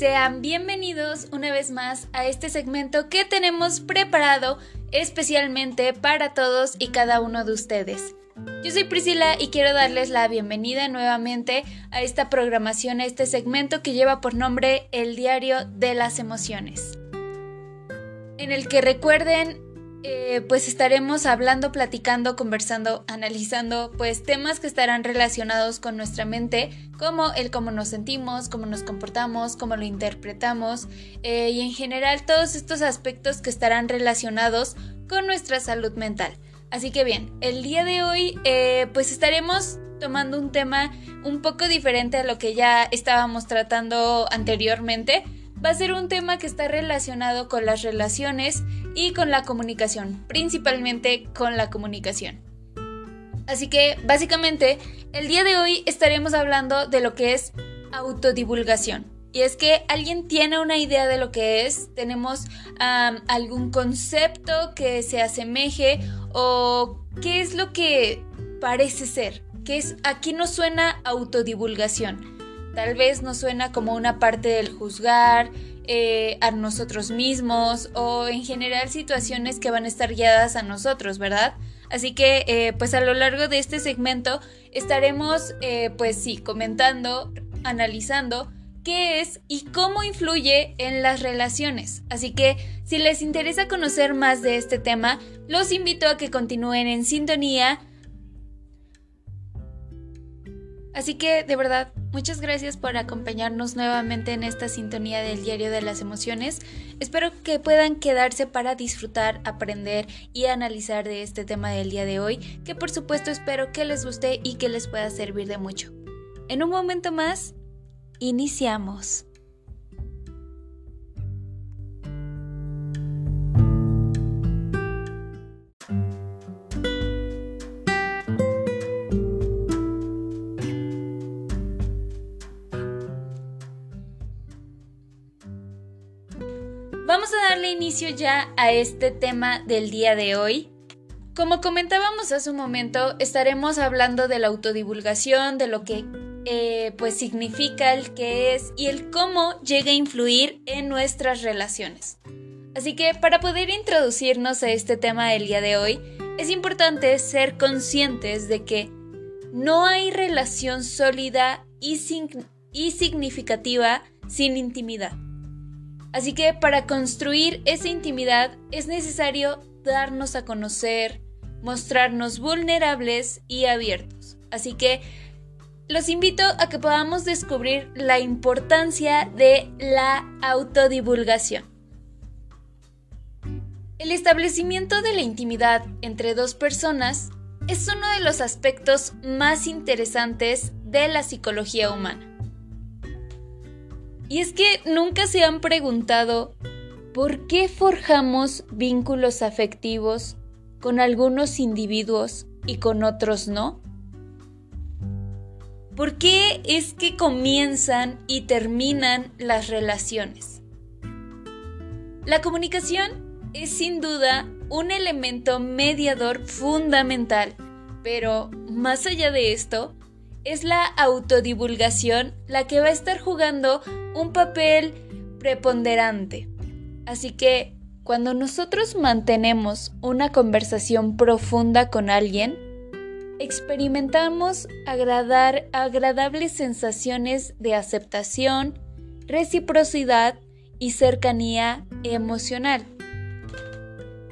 Sean bienvenidos una vez más a este segmento que tenemos preparado especialmente para todos y cada uno de ustedes. Yo soy Priscila y quiero darles la bienvenida nuevamente a esta programación, a este segmento que lleva por nombre El Diario de las Emociones, en el que recuerden eh, pues estaremos hablando, platicando, conversando, analizando pues temas que estarán relacionados con nuestra mente, como el cómo nos sentimos, cómo nos comportamos, cómo lo interpretamos eh, y en general todos estos aspectos que estarán relacionados con nuestra salud mental. Así que bien, el día de hoy eh, pues estaremos tomando un tema un poco diferente a lo que ya estábamos tratando anteriormente. Va a ser un tema que está relacionado con las relaciones y con la comunicación, principalmente con la comunicación. Así que básicamente el día de hoy estaremos hablando de lo que es autodivulgación. Y es que alguien tiene una idea de lo que es, tenemos algún concepto que se asemeje o qué es lo que parece ser, que es aquí no suena autodivulgación. Tal vez nos suena como una parte del juzgar, eh, a nosotros mismos o en general situaciones que van a estar guiadas a nosotros, ¿verdad? Así que eh, pues a lo largo de este segmento estaremos eh, pues sí comentando, analizando qué es y cómo influye en las relaciones. Así que si les interesa conocer más de este tema, los invito a que continúen en sintonía. Así que de verdad Muchas gracias por acompañarnos nuevamente en esta sintonía del Diario de las Emociones. Espero que puedan quedarse para disfrutar, aprender y analizar de este tema del día de hoy, que por supuesto espero que les guste y que les pueda servir de mucho. En un momento más, iniciamos. Vamos a darle inicio ya a este tema del día de hoy. Como comentábamos hace un momento, estaremos hablando de la autodivulgación, de lo que eh, pues significa, el qué es y el cómo llega a influir en nuestras relaciones. Así que para poder introducirnos a este tema del día de hoy, es importante ser conscientes de que no hay relación sólida y significativa sin intimidad. Así que para construir esa intimidad es necesario darnos a conocer, mostrarnos vulnerables y abiertos. Así que los invito a que podamos descubrir la importancia de la autodivulgación. El establecimiento de la intimidad entre dos personas es uno de los aspectos más interesantes de la psicología humana. Y es que nunca se han preguntado por qué forjamos vínculos afectivos con algunos individuos y con otros no. ¿Por qué es que comienzan y terminan las relaciones? La comunicación es sin duda un elemento mediador fundamental, pero más allá de esto, es la autodivulgación la que va a estar jugando un papel preponderante. Así que cuando nosotros mantenemos una conversación profunda con alguien, experimentamos agradar, agradables sensaciones de aceptación, reciprocidad y cercanía emocional.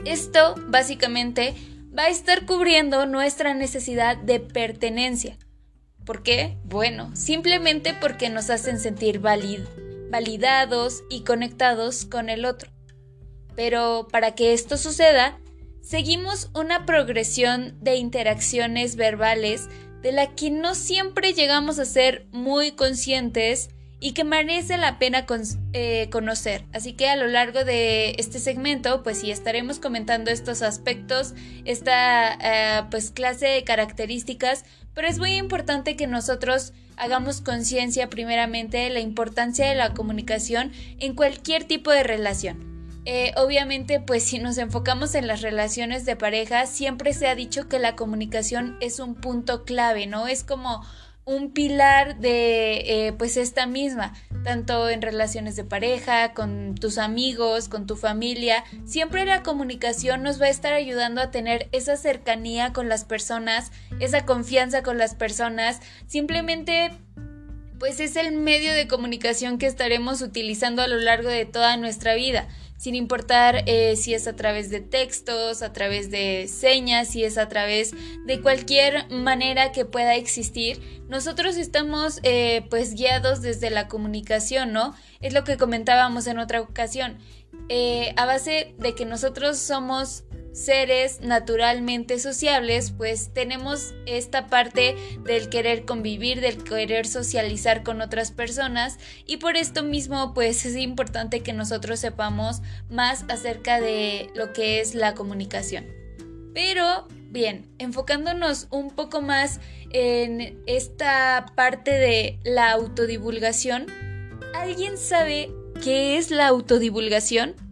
Esto básicamente va a estar cubriendo nuestra necesidad de pertenencia ¿Por qué? Bueno, simplemente porque nos hacen sentir validados y conectados con el otro. Pero para que esto suceda, seguimos una progresión de interacciones verbales de la que no siempre llegamos a ser muy conscientes y que merece la pena eh, conocer. Así que a lo largo de este segmento, pues sí estaremos comentando estos aspectos, esta eh, pues clase de características, pero es muy importante que nosotros hagamos conciencia primeramente de la importancia de la comunicación en cualquier tipo de relación. Eh, obviamente, pues si nos enfocamos en las relaciones de pareja, siempre se ha dicho que la comunicación es un punto clave, ¿no? Es como un pilar de eh, pues esta misma, tanto en relaciones de pareja, con tus amigos, con tu familia. Siempre la comunicación nos va a estar ayudando a tener esa cercanía con las personas, esa confianza con las personas. Simplemente pues es el medio de comunicación que estaremos utilizando a lo largo de toda nuestra vida sin importar eh, si es a través de textos, a través de señas, si es a través de cualquier manera que pueda existir, nosotros estamos eh, pues guiados desde la comunicación, ¿no? Es lo que comentábamos en otra ocasión. Eh, a base de que nosotros somos seres naturalmente sociables, pues tenemos esta parte del querer convivir, del querer socializar con otras personas y por esto mismo pues es importante que nosotros sepamos más acerca de lo que es la comunicación. Pero bien, enfocándonos un poco más en esta parte de la autodivulgación, ¿alguien sabe qué es la autodivulgación?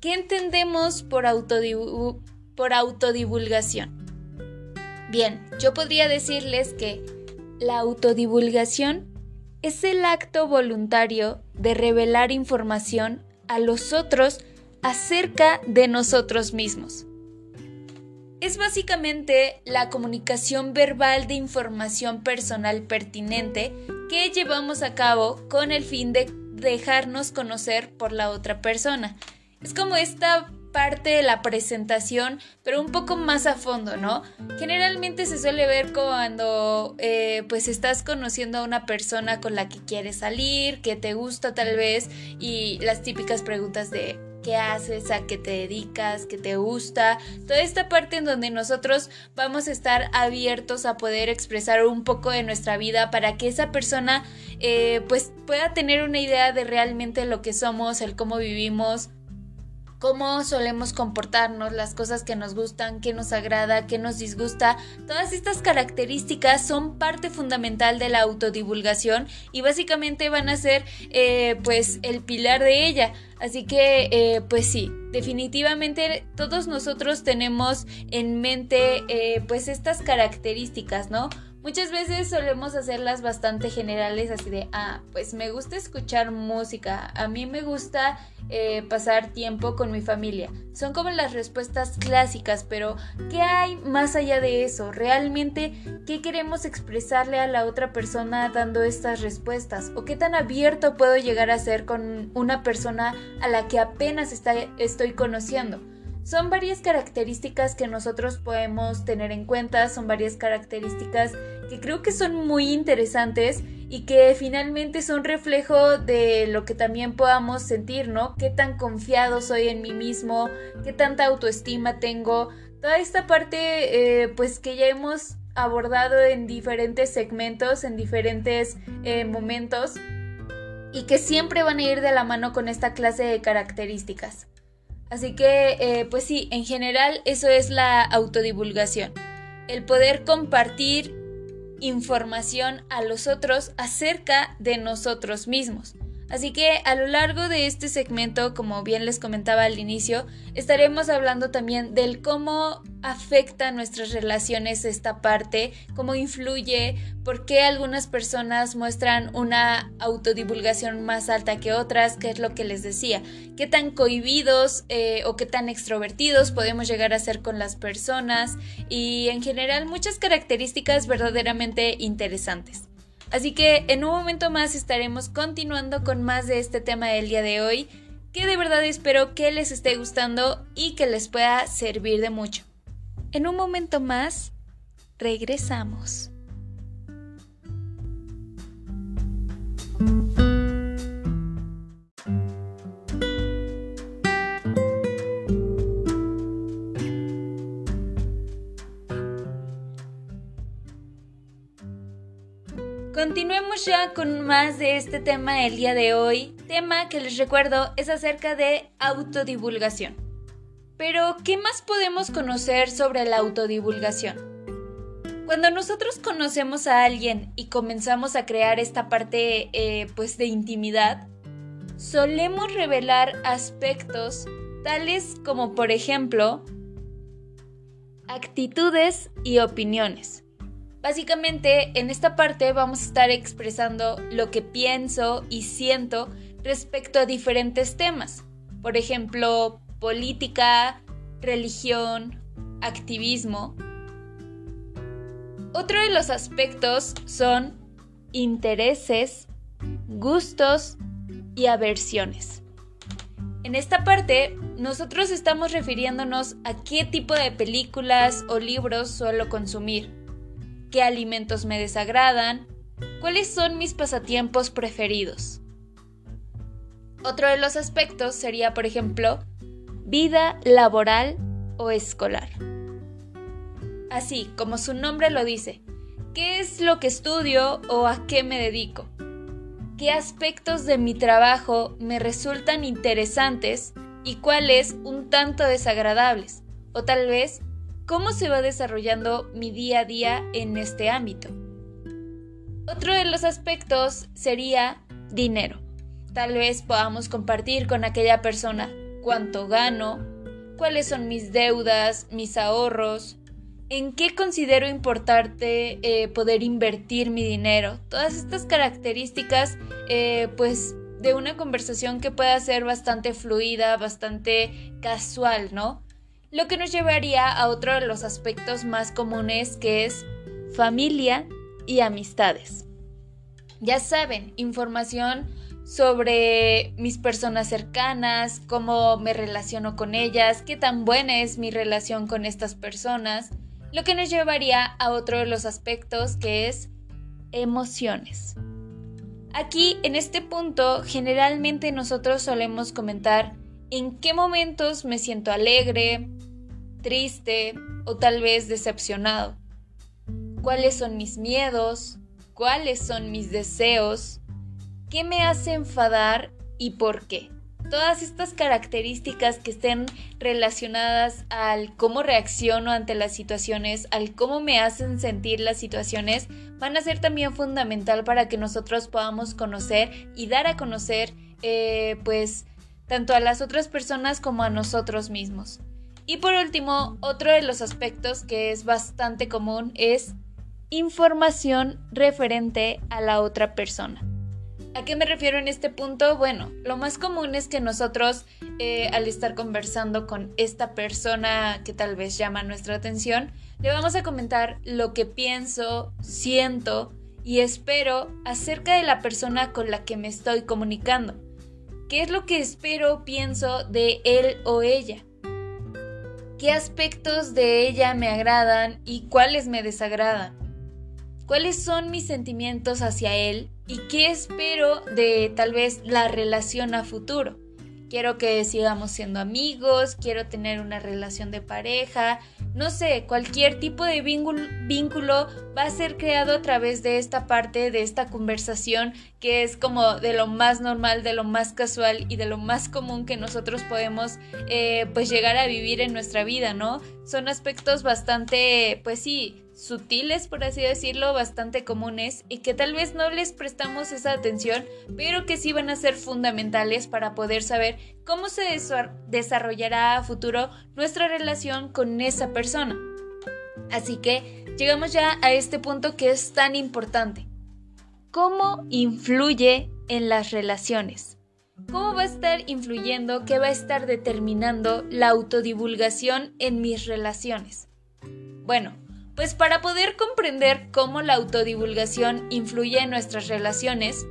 ¿Qué entendemos por, autodivulgación? Bien, yo podría decirles que la autodivulgación es el acto voluntario de revelar información a los otros acerca de nosotros mismos. Es básicamente la comunicación verbal de información personal pertinente que llevamos a cabo con el fin de dejarnos conocer por la otra persona es como esta parte de la presentación, pero un poco más a fondo, ¿no? Generalmente se suele ver cuando eh, pues estás conociendo a una persona con la que quieres salir, que te gusta tal vez, y las típicas preguntas de qué haces, a qué te dedicas, qué te gusta, toda esta parte en donde nosotros vamos a estar abiertos a poder expresar un poco de nuestra vida para que esa persona eh, pues pueda tener una idea de realmente lo que somos, el cómo vivimos, cómo solemos comportarnos, las cosas que nos gustan, qué nos agrada, qué nos disgusta. Todas estas características son parte fundamental de la autodivulgación y básicamente van a ser eh, pues el pilar de ella. Así que eh, pues sí, definitivamente todos nosotros tenemos en mente eh, pues estas características, ¿no? Muchas veces solemos hacerlas bastante generales, así de, ah, pues me gusta escuchar música, a mí me gusta eh, pasar tiempo con mi familia. Son como las respuestas clásicas, pero ¿qué hay más allá de eso? ¿Realmente qué queremos expresarle a la otra persona dando estas respuestas? ¿O qué tan abierto puedo llegar a ser con una persona a la que apenas está, estoy conociendo? Son varias características que nosotros podemos tener en cuenta, son varias características que creo que son muy interesantes y que finalmente son reflejo de lo que también podamos sentir, ¿no? Qué tan confiado soy en mí mismo, qué tanta autoestima tengo, toda esta parte eh, pues que ya hemos abordado en diferentes segmentos, en diferentes eh, momentos y que siempre van a ir de la mano con esta clase de características. Así que, eh, pues sí, en general eso es la autodivulgación. El poder compartir información a los otros acerca de nosotros mismos. Así que a lo largo de este segmento, como bien les comentaba al inicio, estaremos hablando también del cómo afecta nuestras relaciones esta parte, cómo influye, por qué algunas personas muestran una autodivulgación más alta que otras, qué es lo que les decía, qué tan cohibidos eh, o qué tan extrovertidos podemos llegar a ser con las personas y en general muchas características verdaderamente interesantes. Así que en un momento más estaremos continuando con más de este tema del día de hoy, que de verdad espero que les esté gustando y que les pueda servir de mucho. En un momento más, regresamos. Continuemos ya con más de este tema del día de hoy, tema que les recuerdo es acerca de autodivulgación. Pero, ¿qué más podemos conocer sobre la autodivulgación? Cuando nosotros conocemos a alguien y comenzamos a crear esta parte eh, pues de intimidad, solemos revelar aspectos tales como por ejemplo actitudes y opiniones Básicamente, en esta parte vamos a estar expresando lo que pienso y siento respecto a diferentes temas. Por ejemplo, política, religión, activismo. Otro de los aspectos son intereses, gustos y aversiones. En esta parte, nosotros estamos refiriéndonos a qué tipo de películas o libros suelo consumir, qué alimentos me desagradan, cuáles son mis pasatiempos preferidos. Otro de los aspectos sería, por ejemplo, vida laboral o escolar. Así como su nombre lo dice, ¿qué es lo que estudio o a qué me dedico? ¿Qué aspectos de mi trabajo me resultan interesantes y cuáles un tanto desagradables? O tal vez, ¿cómo se va desarrollando mi día a día en este ámbito? Otro de los aspectos sería dinero. Tal vez podamos compartir con aquella persona cuánto gano, cuáles son mis deudas, mis ahorros, en qué considero importante eh, poder invertir mi dinero. Todas estas características, eh, pues de una conversación que pueda ser bastante fluida, bastante casual, ¿no? Lo que nos llevaría a otro de los aspectos más comunes que es familia y amistades. Ya saben, información sobre mis personas cercanas, cómo me relaciono con ellas, qué tan buena es mi relación con estas personas, lo que nos llevaría a otro de los aspectos que es emociones. Aquí, en este punto, generalmente nosotros solemos comentar en qué momentos me siento alegre, triste o tal vez decepcionado. ¿Cuáles son mis miedos? ¿Cuáles son mis deseos? ¿Qué me hace enfadar y por qué? Todas estas características que estén relacionadas al cómo reacciono ante las situaciones, al cómo me hacen sentir las situaciones, van a ser también fundamental para que nosotros podamos conocer y dar a conocer, eh, pues, tanto a las otras personas como a nosotros mismos. Y por último, otro de los aspectos que es bastante común es información referente a la otra persona. ¿A qué me refiero en este punto? Bueno, lo más común es que nosotros eh, al estar conversando con esta persona que tal vez llama nuestra atención, le vamos a comentar lo que pienso, siento y espero acerca de la persona con la que me estoy comunicando. ¿Qué es lo que espero, pienso de él o ella? ¿Qué aspectos de ella me agradan y cuáles me desagradan? ¿Cuáles son mis sentimientos hacia él y qué espero de tal vez la relación a futuro. Quiero que sigamos siendo amigos, quiero tener una relación de pareja, no sé, cualquier tipo de vínculo, va a ser creado a través de esta parte, de esta conversación que es como de lo más normal, de lo más casual y de lo más común que nosotros podemos eh, pues llegar a vivir en nuestra vida, ¿no? Son aspectos bastante, pues sí, sutiles, por así decirlo, bastante comunes y que tal vez no les prestamos esa atención, pero que sí van a ser fundamentales para poder saber cómo se desarrollará a futuro nuestra relación con esa persona. Así que llegamos ya a este punto que es tan importante. ¿Cómo influye en las relaciones? ¿Cómo va a estar influyendo, qué va a estar determinando la autodivulgación en mis relaciones? Bueno, pues para poder comprender cómo la autodivulgación influye en nuestras relaciones,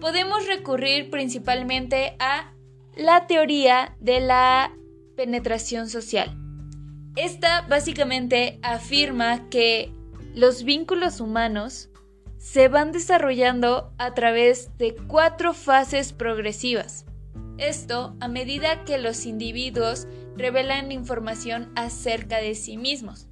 podemos recurrir principalmente a la teoría de la penetración social. Esta básicamente afirma que los vínculos humanos se van desarrollando a través de cuatro fases progresivas. Esto a medida que los individuos revelan información acerca de sí mismos.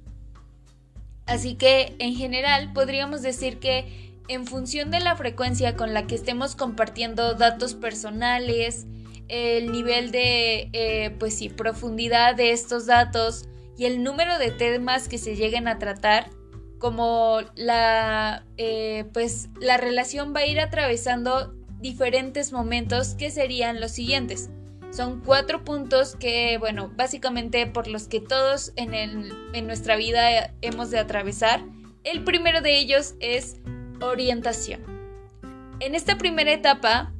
Así que, en general, podríamos decir que en función de la frecuencia con la que estemos compartiendo datos personales, el nivel de, eh, pues sí, profundidad de estos datos y el número de temas que se lleguen a tratar, como la, eh, pues la relación va a ir atravesando diferentes momentos que serían los siguientes. Son cuatro puntos que, bueno, básicamente por los que todos en, en nuestra vida hemos de atravesar, El primero de ellos es orientación. En esta primera etapa,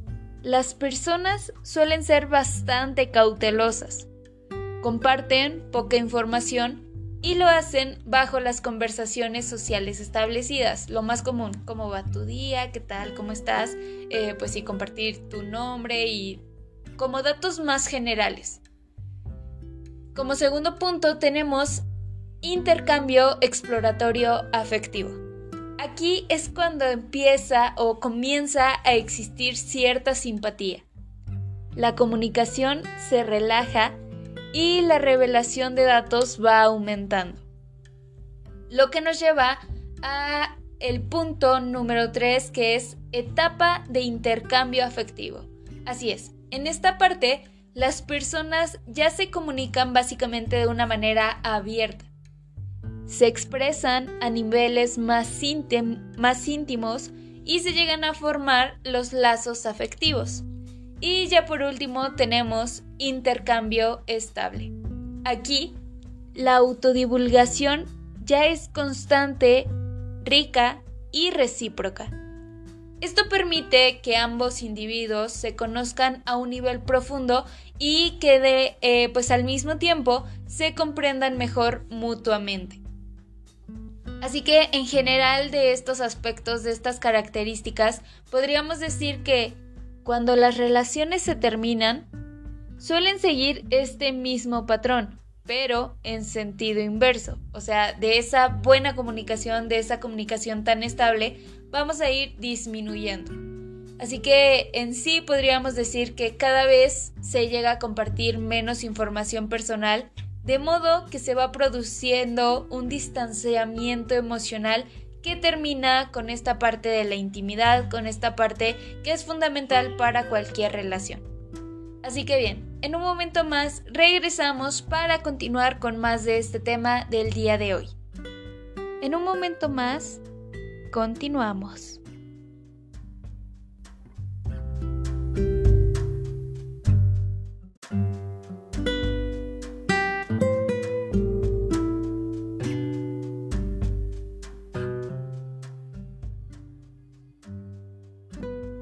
las personas suelen ser bastante cautelosas. Comparten poca información y lo hacen bajo las conversaciones sociales establecidas. Lo más común, cómo va tu día, qué tal, cómo estás, eh, pues sí, compartir tu nombre y como datos más generales. Como segundo punto tenemos intercambio exploratorio afectivo. Aquí es cuando empieza o comienza a existir cierta simpatía. La comunicación se relaja y la revelación de datos va aumentando. Lo que nos lleva a el punto número 3 que es etapa de intercambio afectivo. Así es, en esta parte las personas ya se comunican básicamente de una manera abierta. Se expresan a niveles más, íntimos y se llegan a formar los lazos afectivos. Y ya por último tenemos intercambio estable. Aquí, la autodivulgación ya es constante, rica y recíproca. Esto permite que ambos individuos se conozcan a un nivel profundo y que de, eh, pues al mismo tiempo se comprendan mejor mutuamente. Así que en general de estos aspectos, de estas características, podríamos decir que cuando las relaciones se terminan, suelen seguir este mismo patrón, pero en sentido inverso. O sea, de esa buena comunicación, de esa comunicación tan estable, vamos a ir disminuyendo. Así que en sí podríamos decir que cada vez se llega a compartir menos información personal, de modo que se va produciendo un distanciamiento emocional que termina con esta parte de la intimidad, con esta parte que es fundamental para cualquier relación. Así que bien, en un momento más regresamos para continuar con más de este tema del día de hoy. En un momento más, continuamos.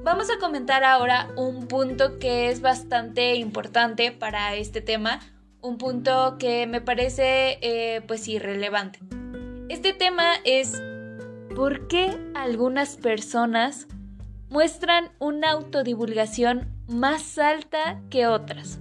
Vamos a comentar ahora un punto que es bastante importante para este tema, un punto que me parece eh, pues irrelevante. Este tema es ¿por qué algunas personas muestran una autodivulgación más alta que otras?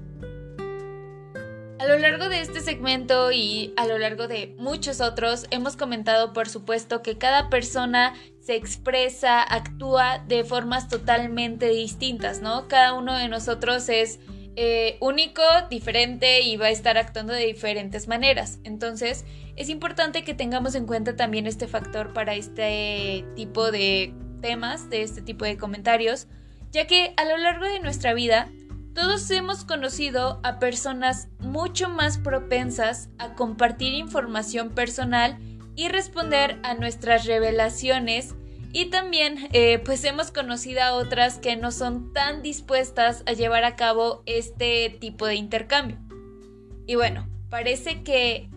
A lo largo de este segmento y a lo largo de muchos otros hemos comentado por supuesto que cada persona se expresa, actúa de formas totalmente distintas, ¿no? Cada uno de nosotros es eh, único, diferente y va a estar actuando de diferentes maneras. Entonces es importante que tengamos en cuenta también este factor para este tipo de temas, de este tipo de comentarios, ya que a lo largo de nuestra vida todos hemos conocido a personas mucho más propensas a compartir información personal y responder a nuestras revelaciones y también eh, pues hemos conocido a otras que no son tan dispuestas a llevar a cabo este tipo de intercambio. Y bueno, parece que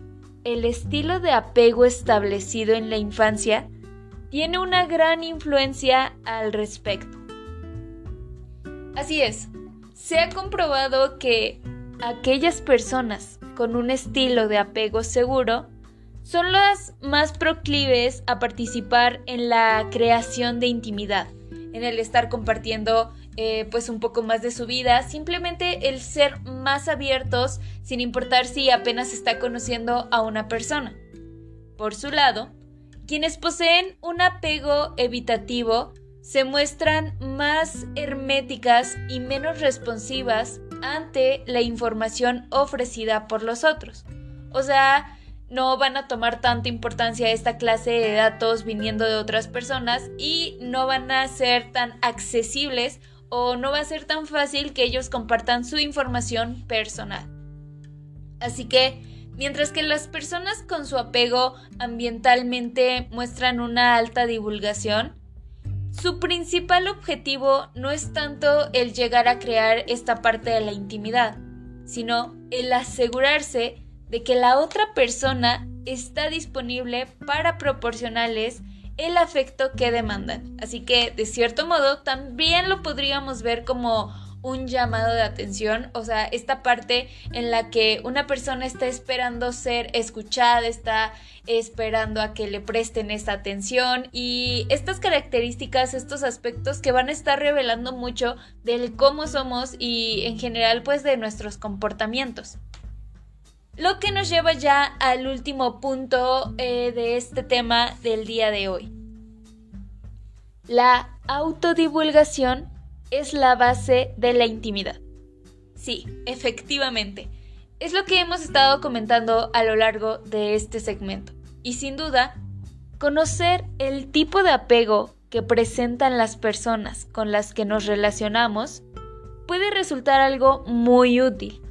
el estilo de apego establecido en la infancia tiene una gran influencia al respecto. Así es, se ha comprobado que aquellas personas con un estilo de apego seguro son las más proclives a participar en la creación de intimidad, en el estar compartiendo eh, pues un poco más de su vida, simplemente el ser más abiertos sin importar si apenas está conociendo a una persona. Por su lado, quienes poseen un apego evitativo se muestran más herméticas y menos responsivas ante la información ofrecida por los otros. O sea, no van a tomar tanta importancia esta clase de datos viniendo de otras personas y no van a ser tan accesibles o no va a ser tan fácil que ellos compartan su información personal. Así que, mientras que las personas con su apego ambientalmente muestran una alta divulgación, su principal objetivo no es tanto el llegar a crear esta parte de la intimidad, sino el asegurarse de que la otra persona está disponible para proporcionarles el afecto que demandan. Así que, de cierto modo, también lo podríamos ver como un llamado de atención, o sea, esta parte en la que una persona está esperando ser escuchada, está esperando a que le presten esta atención y estas características, estos aspectos que van a estar revelando mucho del cómo somos y en general pues de nuestros comportamientos. Lo que nos lleva ya al último punto eh, de este tema del día de hoy. La autodivulgación es la base de la intimidad. Sí, efectivamente. Es lo que hemos estado comentando a lo largo de este segmento. Y sin duda, conocer el tipo de apego que presentan las personas con las que nos relacionamos puede resultar algo muy útil.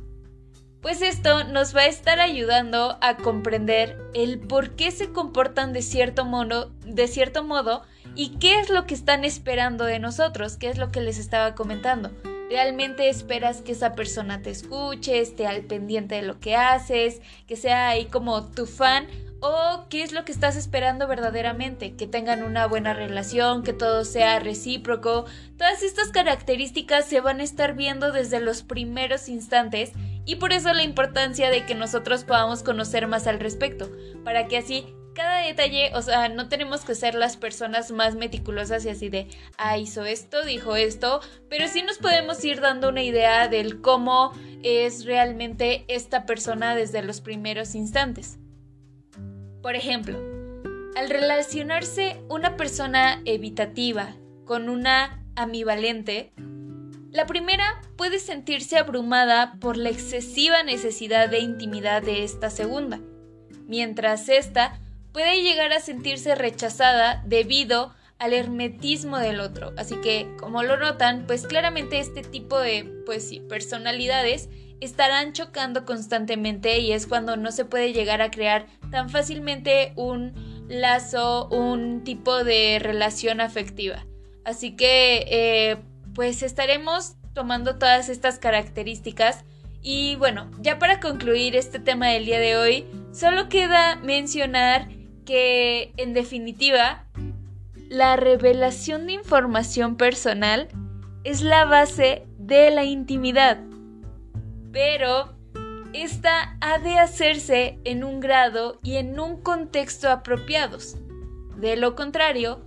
Pues esto nos va a estar ayudando a comprender el por qué se comportan de cierto modo, de cierto modo y qué es lo que están esperando de nosotros, qué es lo que les estaba comentando. ¿Realmente esperas que esa persona te escuche, esté al pendiente de lo que haces, que sea ahí como tu fan? ¿O qué es lo que estás esperando verdaderamente? Que tengan una buena relación, que todo sea recíproco. Todas estas características se van a estar viendo desde los primeros instantes y por eso la importancia de que nosotros podamos conocer más al respecto, para que así cada detalle, o sea, no tenemos que ser las personas más meticulosas y así de, ah, hizo esto, dijo esto, pero sí nos podemos ir dando una idea del cómo es realmente esta persona desde los primeros instantes. Por ejemplo, al relacionarse una persona evitativa con una ambivalente, la primera puede sentirse abrumada por la excesiva necesidad de intimidad de esta segunda, mientras esta puede llegar a sentirse rechazada debido al hermetismo del otro. Así que, como lo notan, pues claramente este tipo de pues personalidades estarán chocando constantemente y es cuando no se puede llegar a crear tan fácilmente un lazo, un tipo de relación afectiva. Así que, eh, pues estaremos tomando todas estas características. Y bueno, ya para concluir este tema del día de hoy, solo queda mencionar que en definitiva la revelación de información personal es la base de la intimidad, pero esta ha de hacerse en un grado y en un contexto apropiados. De lo contrario,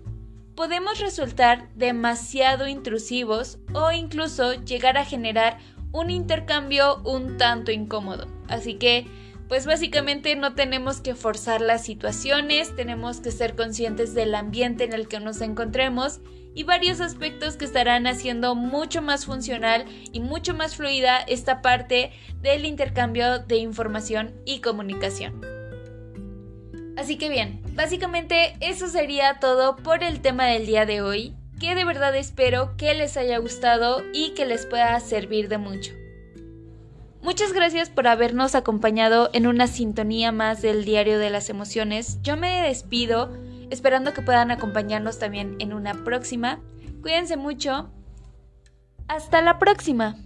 podemos resultar demasiado intrusivos o incluso llegar a generar un intercambio un tanto incómodo. Así que pues básicamente no tenemos que forzar las situaciones, tenemos que ser conscientes del ambiente en el que nos encontremos y varios aspectos que estarán haciendo mucho más funcional y mucho más fluida esta parte del intercambio de información y comunicación. Así que bien, básicamente eso sería todo por el tema del día de hoy, que de verdad espero que les haya gustado y que les pueda servir de mucho. Muchas gracias por habernos acompañado en una sintonía más del Diario de las Emociones. Yo me despido esperando que puedan acompañarnos también en una próxima. Cuídense mucho. Hasta la próxima.